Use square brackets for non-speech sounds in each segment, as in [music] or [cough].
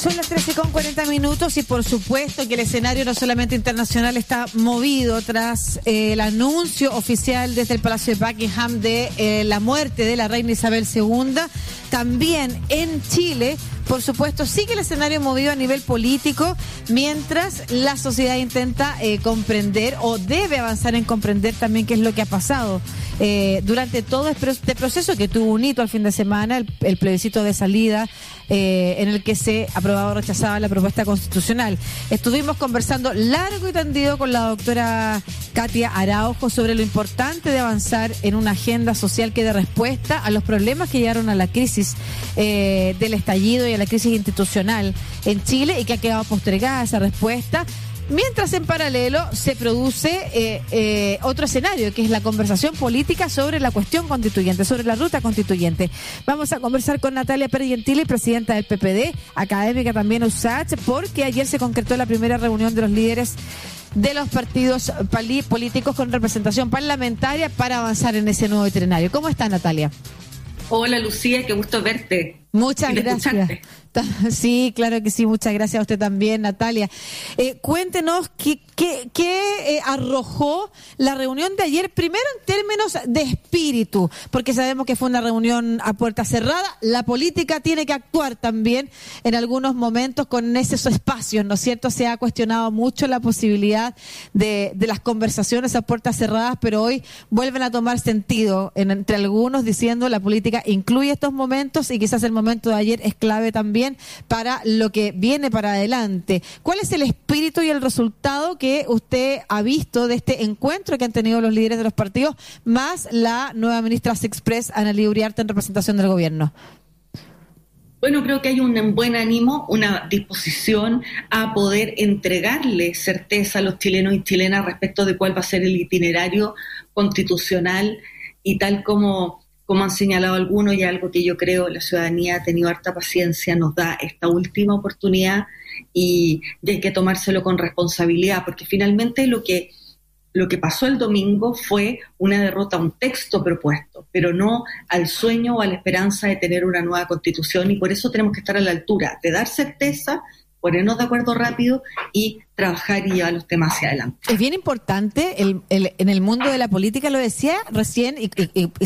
Son las 13 con 40 minutos y por supuesto que el escenario no solamente internacional está movido tras eh, el anuncio oficial desde el Palacio de Buckingham de eh, la muerte de la reina Isabel II. También en Chile por supuesto, sigue el escenario movido a nivel político mientras la sociedad intenta eh, comprender o debe avanzar en comprender también qué es lo que ha pasado eh, durante todo este proceso que tuvo un hito al fin de semana, el, plebiscito de salida eh, en el que se aprobaba o rechazaba la propuesta constitucional. Estuvimos conversando largo y tendido con la doctora Katia Araujo sobre lo importante de avanzar en una agenda social que dé respuesta a los problemas que llegaron a la crisis del estallido y la crisis institucional en Chile y que ha quedado postergada esa respuesta. Mientras en paralelo se produce eh, eh, otro escenario, que es la conversación política sobre la cuestión constituyente, sobre la ruta constituyente. Vamos a conversar con Natalia Pergentili, presidenta del PPD, académica también USACH, porque ayer se concretó la primera reunión de los líderes de los partidos políticos con representación parlamentaria para avanzar en ese nuevo veterinario. ¿Cómo está Natalia? Hola Lucía, qué gusto verte. Muchas gracias. [laughs] Sí, claro que sí. Muchas gracias a usted también, Natalia. Eh, cuéntenos qué, qué, qué eh, arrojó la reunión de ayer, primero en términos de espíritu, porque sabemos que fue una reunión a puerta cerrada. La política tiene que actuar también en algunos momentos con esos espacios, ¿no es cierto? Se ha cuestionado mucho la posibilidad de, de las conversaciones a puertas cerradas, pero hoy vuelven a tomar sentido entre algunos diciendo la política incluye estos momentos y quizás el momento de ayer es clave también para lo que viene para adelante. ¿Cuál es el espíritu y el resultado que usted ha visto de este encuentro que han tenido los líderes de los partidos, más la nueva ministra Sexpress, Ana Uriarte, en representación del gobierno? Bueno, creo que hay un buen ánimo, una disposición a poder entregarle certeza a los chilenos y chilenas respecto de cuál va a ser el itinerario constitucional y tal como como han señalado algunos, y algo que yo creo la ciudadanía ha tenido harta paciencia, nos da esta última oportunidad y, hay que tomárselo con responsabilidad, porque finalmente lo que, lo que pasó el domingo fue una derrota a un texto propuesto, pero no al sueño o a la esperanza de tener una nueva constitución, y por eso tenemos que estar a la altura de dar certeza ponernos de acuerdo rápido y trabajar y llevar los temas hacia adelante. Es bien importante en el mundo de la política, lo decía recién y,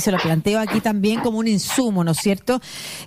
se lo planteo aquí también como un insumo, ¿no es cierto?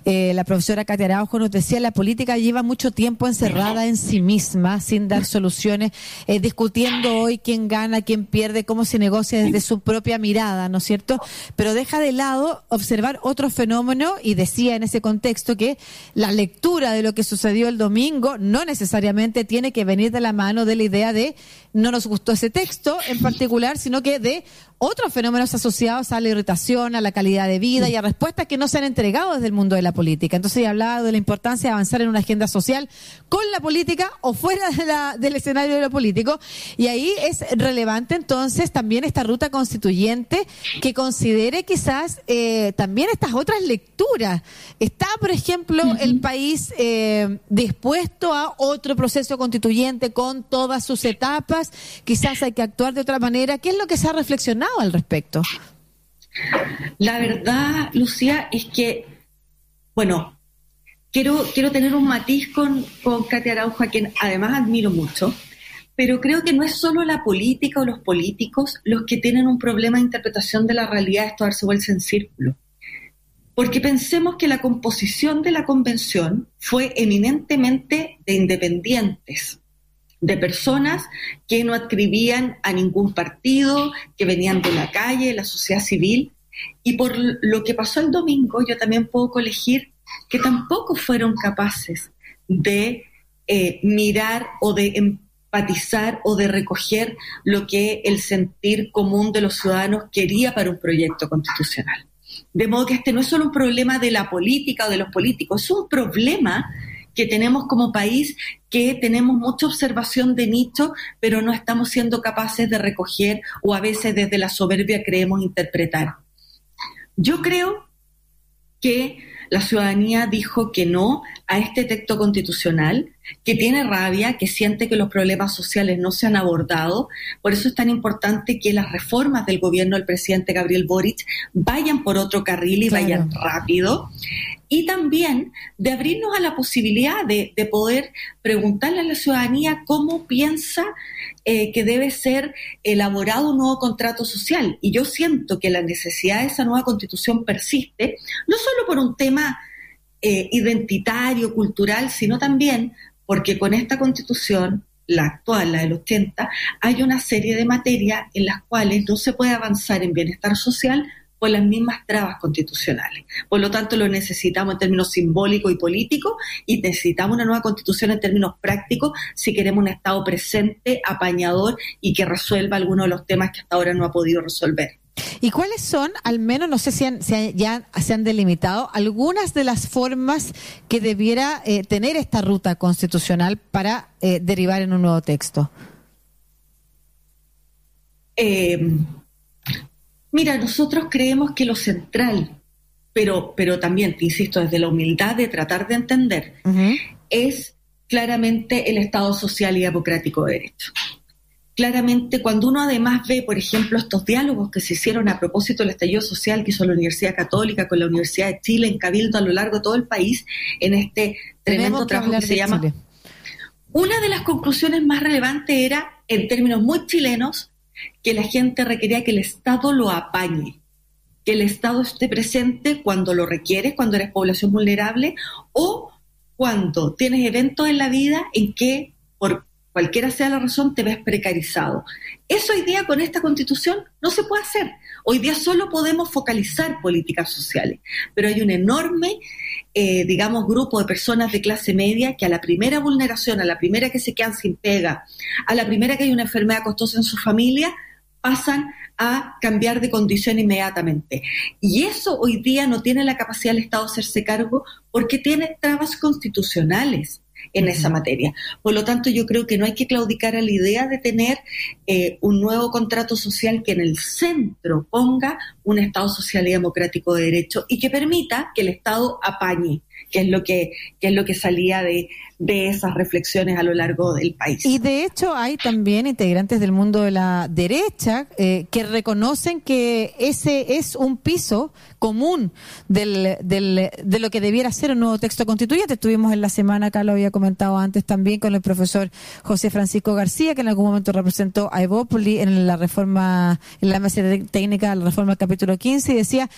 Eh, la profesora Katia Araujo nos decía, la política lleva mucho tiempo encerrada en sí misma, sin dar soluciones, eh, discutiendo hoy quién gana, quién pierde, cómo se negocia desde su propia mirada, ¿no es cierto? Pero deja de lado observar otro fenómeno y decía en ese contexto que la lectura de lo que sucedió el domingo no necesariamente tiene que venir de la mano de la idea de no nos gustó ese texto en particular, sino que de otros fenómenos asociados a la irritación, a la calidad de vida y a respuestas que no se han entregado desde el mundo de la política. Entonces, he hablado de la importancia de avanzar en una agenda social con la política o fuera de la, del escenario de lo político. Y ahí es relevante entonces también esta ruta constituyente que considere quizás eh, también estas otras lecturas. ¿Está, por ejemplo, el país eh, dispuesto a otro proceso constituyente con todas sus etapas? Quizás hay que actuar de otra manera. ¿Qué es lo que se ha reflexionado? Al respecto? La verdad, Lucía, es que, bueno, quiero, quiero tener un matiz con, con Katia Araujo, a quien además admiro mucho, pero creo que no es solo la política o los políticos los que tienen un problema de interpretación de la realidad, esto darse vuelta en círculo. Porque pensemos que la composición de la convención fue eminentemente de independientes de personas que no adscribían a ningún partido, que venían de la calle, la sociedad civil. Y por lo que pasó el domingo, yo también puedo colegir que tampoco fueron capaces de eh, mirar o de empatizar o de recoger lo que el sentir común de los ciudadanos quería para un proyecto constitucional. De modo que este no es solo un problema de la política o de los políticos, es un problema que tenemos como país, que tenemos mucha observación de nicho, pero no estamos siendo capaces de recoger o a veces desde la soberbia creemos interpretar. Yo creo que la ciudadanía dijo que no a este texto constitucional, que tiene rabia, que siente que los problemas sociales no se han abordado. Por eso es tan importante que las reformas del gobierno del presidente Gabriel Boric vayan por otro carril y vayan rápido. Y también de abrirnos a la posibilidad de, poder preguntarle a la ciudadanía cómo piensa eh, que debe ser elaborado un nuevo contrato social. Y yo siento que la necesidad de esa nueva constitución persiste, no solo por un tema eh, identitario, cultural, sino también porque con esta constitución, la actual, la del 80, hay una serie de materias en las cuales no se puede avanzar en bienestar social por las mismas trabas constitucionales. Por lo tanto, lo necesitamos en términos simbólicos y políticos y necesitamos una nueva constitución en términos prácticos si queremos un Estado presente, apañador y que resuelva algunos de los temas que hasta ahora no ha podido resolver. ¿Y cuáles son, al menos, no sé si, ya se han delimitado, algunas de las formas que debiera eh, tener esta ruta constitucional para eh, derivar en un nuevo texto? Eh, mira, nosotros creemos que lo central, pero, pero también, te insisto, desde la humildad de tratar de entender, es claramente el Estado social y democrático de derecho claramente cuando uno además ve, por ejemplo, estos diálogos que se hicieron a propósito del estallido social que hizo la Universidad Católica con la Universidad de Chile en Cabildo a lo largo de todo el país, en este tremendo trabajo que se llama... Una de las conclusiones más relevantes era, en términos muy chilenos, que la gente requería que el Estado lo apañe, que el Estado esté presente cuando lo requiere, cuando eres población vulnerable o cuando tienes eventos en la vida en que por cualquiera sea la razón, te ves precarizado. Eso hoy día con esta constitución no se puede hacer. Hoy día solo podemos focalizar políticas sociales, pero hay un enorme, eh, digamos, grupo de personas de clase media que a la primera vulneración, a la primera que se quedan sin pega, a la primera que hay una enfermedad costosa en su familia, pasan a cambiar de condición inmediatamente. Y eso hoy día no tiene la capacidad del Estado de hacerse cargo porque tiene trabas constitucionales en esa materia. Por lo tanto, yo creo que no hay que claudicar a la idea de tener eh, un nuevo contrato social que en el centro ponga un Estado social y democrático de derecho y que permita que el Estado apañe que es lo que, es lo que salía de, de esas reflexiones a lo largo del país. Y de hecho hay también integrantes del mundo de la derecha eh, que reconocen que ese es un piso común del, del, de lo que debiera ser un nuevo texto constituyente. Estuvimos en la semana, acá lo había comentado antes también, con el profesor José Francisco García, que en algún momento representó a Evópoli en la reforma, en la mesa técnica, la reforma del capítulo 15, y decía,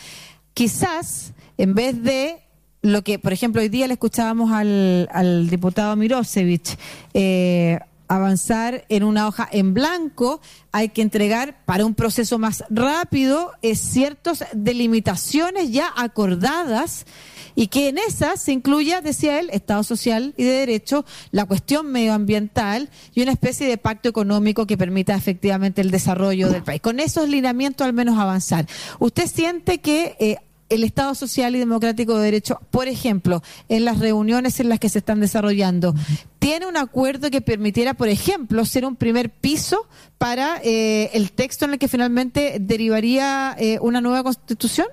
quizás en vez de lo que, por ejemplo, hoy día le escuchábamos al, al diputado Mirosevich, eh, avanzar en una hoja en blanco, hay que entregar para un proceso más rápido ciertas delimitaciones ya acordadas y que en esas se incluya, decía él, Estado social y de derecho, la cuestión medioambiental y una especie de pacto económico que permita efectivamente el desarrollo del país. Con esos lineamientos al menos avanzar. ¿Usted siente que eh, el Estado Social y Democrático de Derecho, por ejemplo, en las reuniones en las que se están desarrollando, tiene un acuerdo que permitiera, por ejemplo, ser un primer piso para eh, el texto en el que finalmente derivaría eh, una nueva constitución?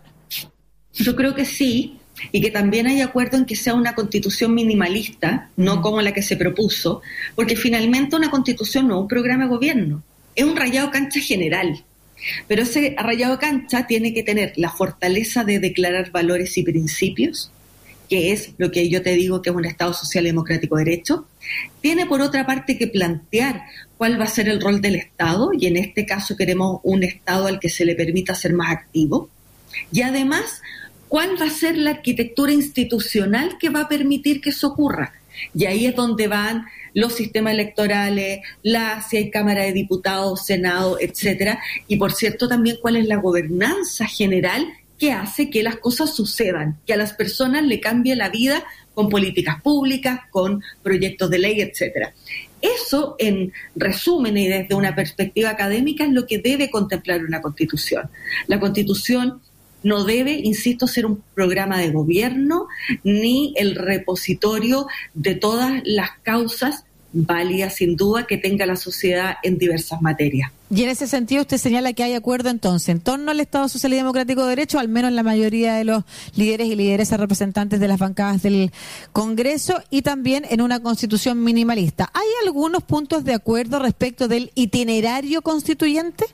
Yo creo que sí, y que también hay acuerdo en que sea una constitución minimalista, no como la que se propuso, porque finalmente una constitución no es un programa de gobierno, es un rayado cancha general. Pero ese rayado cancha tiene que tener la fortaleza de declarar valores y principios, que es lo que yo te digo que es un Estado social democrático de derecho. Tiene por otra parte que plantear cuál va a ser el rol del Estado, y en este caso queremos un Estado al que se le permita ser más activo. Y además, cuál va a ser la arquitectura institucional que va a permitir que eso ocurra. Y ahí es donde van los sistemas electorales, la, si hay Cámara de Diputados, Senado, etcétera, y por cierto también cuál es la gobernanza general que hace que las cosas sucedan, que a las personas le cambie la vida con políticas públicas, con proyectos de ley, etcétera. Eso, en resumen y desde una perspectiva académica, es lo que debe contemplar una constitución. La constitución no debe, insisto, ser un programa de gobierno ni el repositorio de todas las causas válida sin duda que tenga la sociedad en diversas materias. Y en ese sentido usted señala que hay acuerdo entonces en torno al Estado Social y Democrático de Derecho, al menos en la mayoría de los líderes y lideresas representantes de las bancadas del Congreso y también en una constitución minimalista. ¿Hay algunos puntos de acuerdo respecto del itinerario constituyente?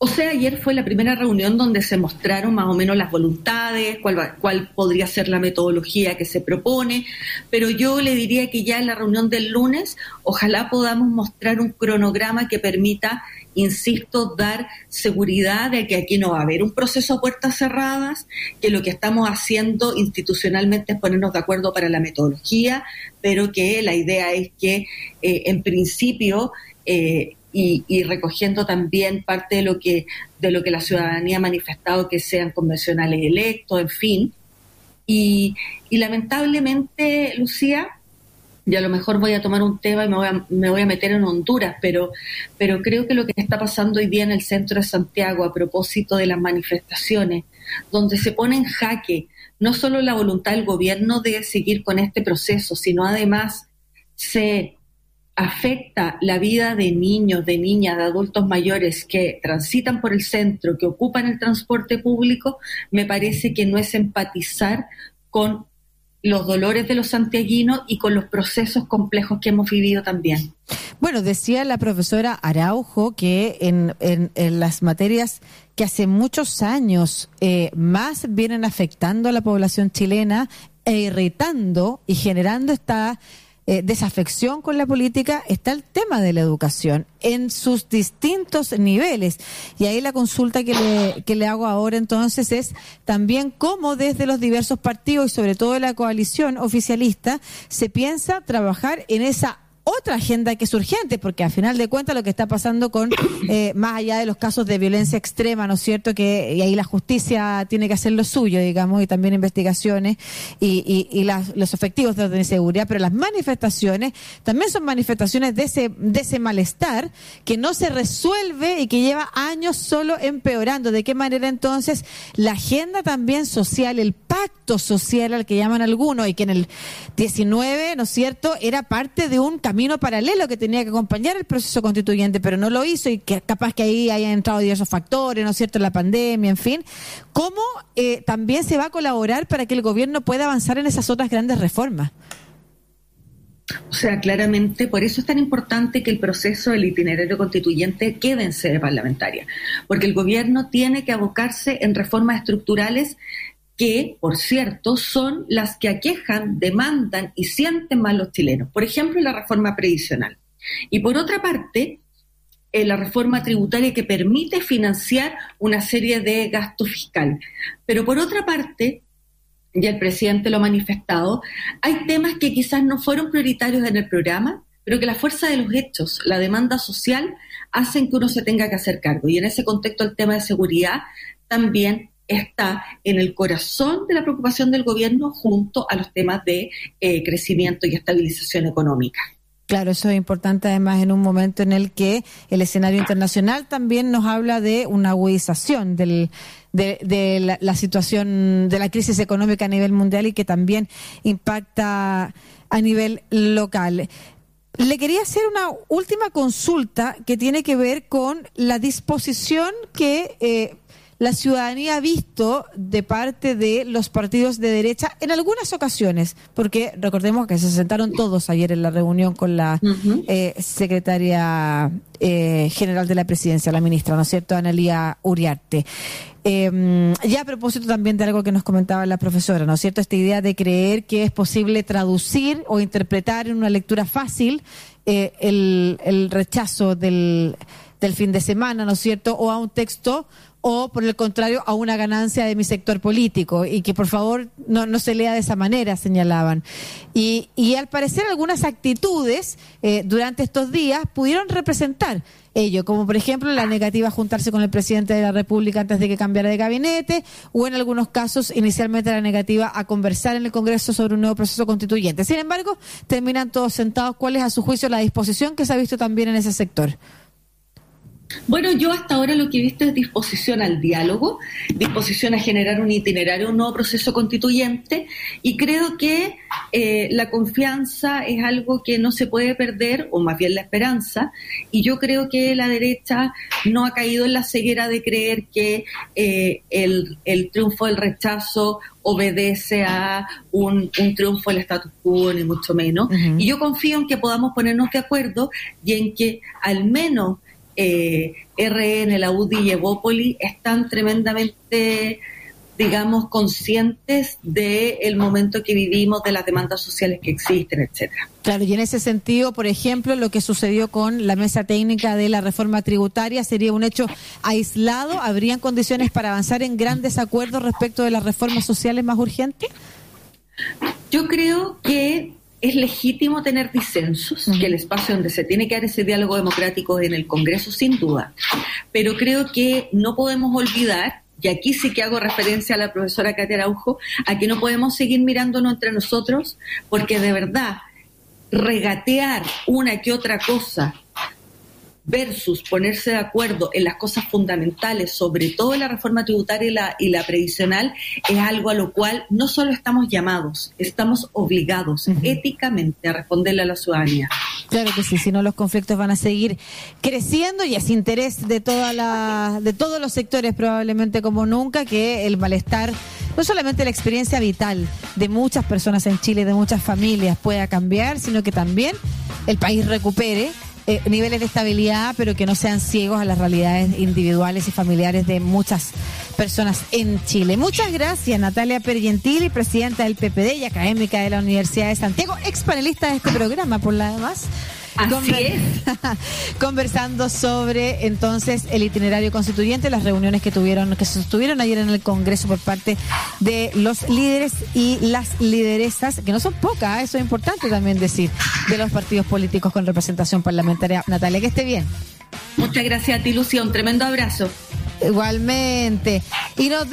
O sea, ayer fue la primera reunión donde se mostraron más o menos las voluntades, cuál, cuál podría ser la metodología que se propone, pero yo le diría que ya en la reunión del lunes ojalá podamos mostrar un cronograma que permita, insisto, dar seguridad de que aquí no va a haber un proceso a puertas cerradas, que lo que estamos haciendo institucionalmente es ponernos de acuerdo para la metodología, pero que la idea es que eh, en principio eh, y, recogiendo también parte de lo que de lo que la ciudadanía ha manifestado que sean convencionales electos, en fin. Y, lamentablemente, Lucía, y a lo mejor voy a tomar un tema y me voy a, me voy a meter en Honduras, pero, pero creo que lo que está pasando hoy día en el centro de Santiago a propósito de las manifestaciones, donde se pone en jaque no solo la voluntad del gobierno de seguir con este proceso, sino además se afecta la vida de niños, de niñas, de adultos mayores que transitan por el centro, que ocupan el transporte público, me parece que no es empatizar con los dolores de los santiaguinos y con los procesos complejos que hemos vivido también. Bueno, decía la profesora Araujo que en, en, las materias que hace muchos años eh, más vienen afectando a la población chilena e irritando y generando esta eh, desafección con la política está el tema de la educación en sus distintos niveles. Y ahí la consulta que le, que le hago ahora entonces es también cómo desde los diversos partidos y sobre todo la coalición oficialista se piensa trabajar en esa otra agenda que es urgente, porque al final de cuentas lo que está pasando con, [coughs] eh, más allá de los casos de violencia extrema, ¿no es cierto? Que y ahí la justicia tiene que hacer lo suyo, digamos, y también investigaciones y, y, los efectivos de orden y seguridad, pero las manifestaciones también son manifestaciones de ese, de ese malestar que no se resuelve y que lleva años solo empeorando. ¿De qué manera entonces la agenda también social, el pacto social al que llaman algunos y que en el 19, ¿no es cierto?, era parte de un camino camino paralelo que tenía que acompañar el proceso constituyente, pero no lo hizo y que capaz que ahí hayan entrado diversos factores, ¿no es cierto?, la pandemia, en fin. ¿Cómo eh, también se va a colaborar para que el gobierno pueda avanzar en esas otras grandes reformas? O sea, claramente, por eso es tan importante que el proceso del itinerario constituyente quede en sede parlamentaria, porque el gobierno tiene que abocarse en reformas estructurales que, por cierto, son las que aquejan, demandan y sienten mal los chilenos. Por ejemplo, la reforma previsional. Y por otra parte, eh, la reforma tributaria que permite financiar una serie de gastos fiscal. Pero por otra parte, ya el presidente lo ha manifestado, hay temas que quizás no fueron prioritarios en el programa, pero que la fuerza de los hechos, la demanda social, hacen que uno se tenga que hacer cargo. Y en ese contexto el tema de seguridad también está en el corazón de la preocupación del gobierno junto a los temas de eh, crecimiento y estabilización económica. Claro, eso es importante además en un momento en el que el escenario internacional también nos habla de una agudización del, de, la, situación de la crisis económica a nivel mundial y que también impacta a nivel local. Le quería hacer una última consulta que tiene que ver con la disposición que eh, la ciudadanía ha visto de parte de los partidos de derecha en algunas ocasiones, porque recordemos que se sentaron todos ayer en la reunión con la eh, secretaria eh, general de la presidencia, la ministra, ¿no es cierto?, Analía Uriarte. Eh, ya a propósito también de algo que nos comentaba la profesora, ¿no es cierto? Esta idea de creer que es posible traducir o interpretar en una lectura fácil el, el rechazo del, del fin de semana, ¿no es cierto? O a un texto o por el contrario a una ganancia de mi sector político y que por favor no, no se lea de esa manera, señalaban. Y, y al parecer algunas actitudes eh, durante estos días pudieron representar ello, como por ejemplo la negativa a juntarse con el presidente de la República antes de que cambiara de gabinete, o en algunos casos inicialmente la negativa a conversar en el Congreso sobre un nuevo proceso constituyente. Sin embargo, terminan todos sentados. ¿Cuál es a su juicio la disposición que se ha visto también en ese sector? Bueno, yo hasta ahora lo que he visto es disposición al diálogo, disposición a generar un itinerario, un nuevo proceso constituyente y creo que eh, la confianza es algo que no se puede perder, o más bien la esperanza, y yo creo que la derecha no ha caído en la ceguera de creer que eh, el, triunfo del rechazo obedece a un, triunfo del status quo, ni mucho menos. Y yo confío en que podamos ponernos de acuerdo y en que al menos eh, RN, la UDI y Evópoli están tremendamente, digamos, conscientes del momento que vivimos, de las demandas sociales que existen, etcétera. Claro, y en ese sentido, por ejemplo, lo que sucedió con la mesa técnica de la reforma tributaria sería un hecho aislado. ¿Habrían condiciones para avanzar en grandes acuerdos respecto de las reformas sociales más urgentes? Yo creo que es legítimo tener disensos, que el espacio donde se tiene que dar ese diálogo democrático es en el Congreso, sin duda. Pero creo que no podemos olvidar, y aquí sí que hago referencia a la profesora Katia Araujo, a que no podemos seguir mirándonos entre nosotros, porque de verdad, regatear una que otra cosa versus ponerse de acuerdo en las cosas fundamentales, sobre todo en la reforma tributaria y la, y la previsional, es algo a lo cual no solo estamos llamados, estamos obligados éticamente a responderle a la ciudadanía. Claro que sí, si no los conflictos van a seguir creciendo y es interés de toda la, de todos los sectores probablemente como nunca que el malestar, no solamente la experiencia vital de muchas personas en Chile, de muchas familias pueda cambiar, sino que también el país recupere eh, niveles de estabilidad, pero que no sean ciegos a las realidades individuales y familiares de muchas personas en Chile. Muchas gracias, Natalia Pergentili, presidenta del PPD y académica de la Universidad de Santiago, ex panelista de este programa, por la demás. Así es. [laughs] conversando sobre entonces el itinerario constituyente, las reuniones que tuvieron, que se sostuvieron ayer en el Congreso por parte de los líderes y las lideresas, que no son pocas, ¿eh? eso es importante también decir, de los partidos políticos con representación parlamentaria. Natalia, que esté bien. Muchas gracias a ti, Lucía. Un tremendo abrazo. Igualmente. Y nos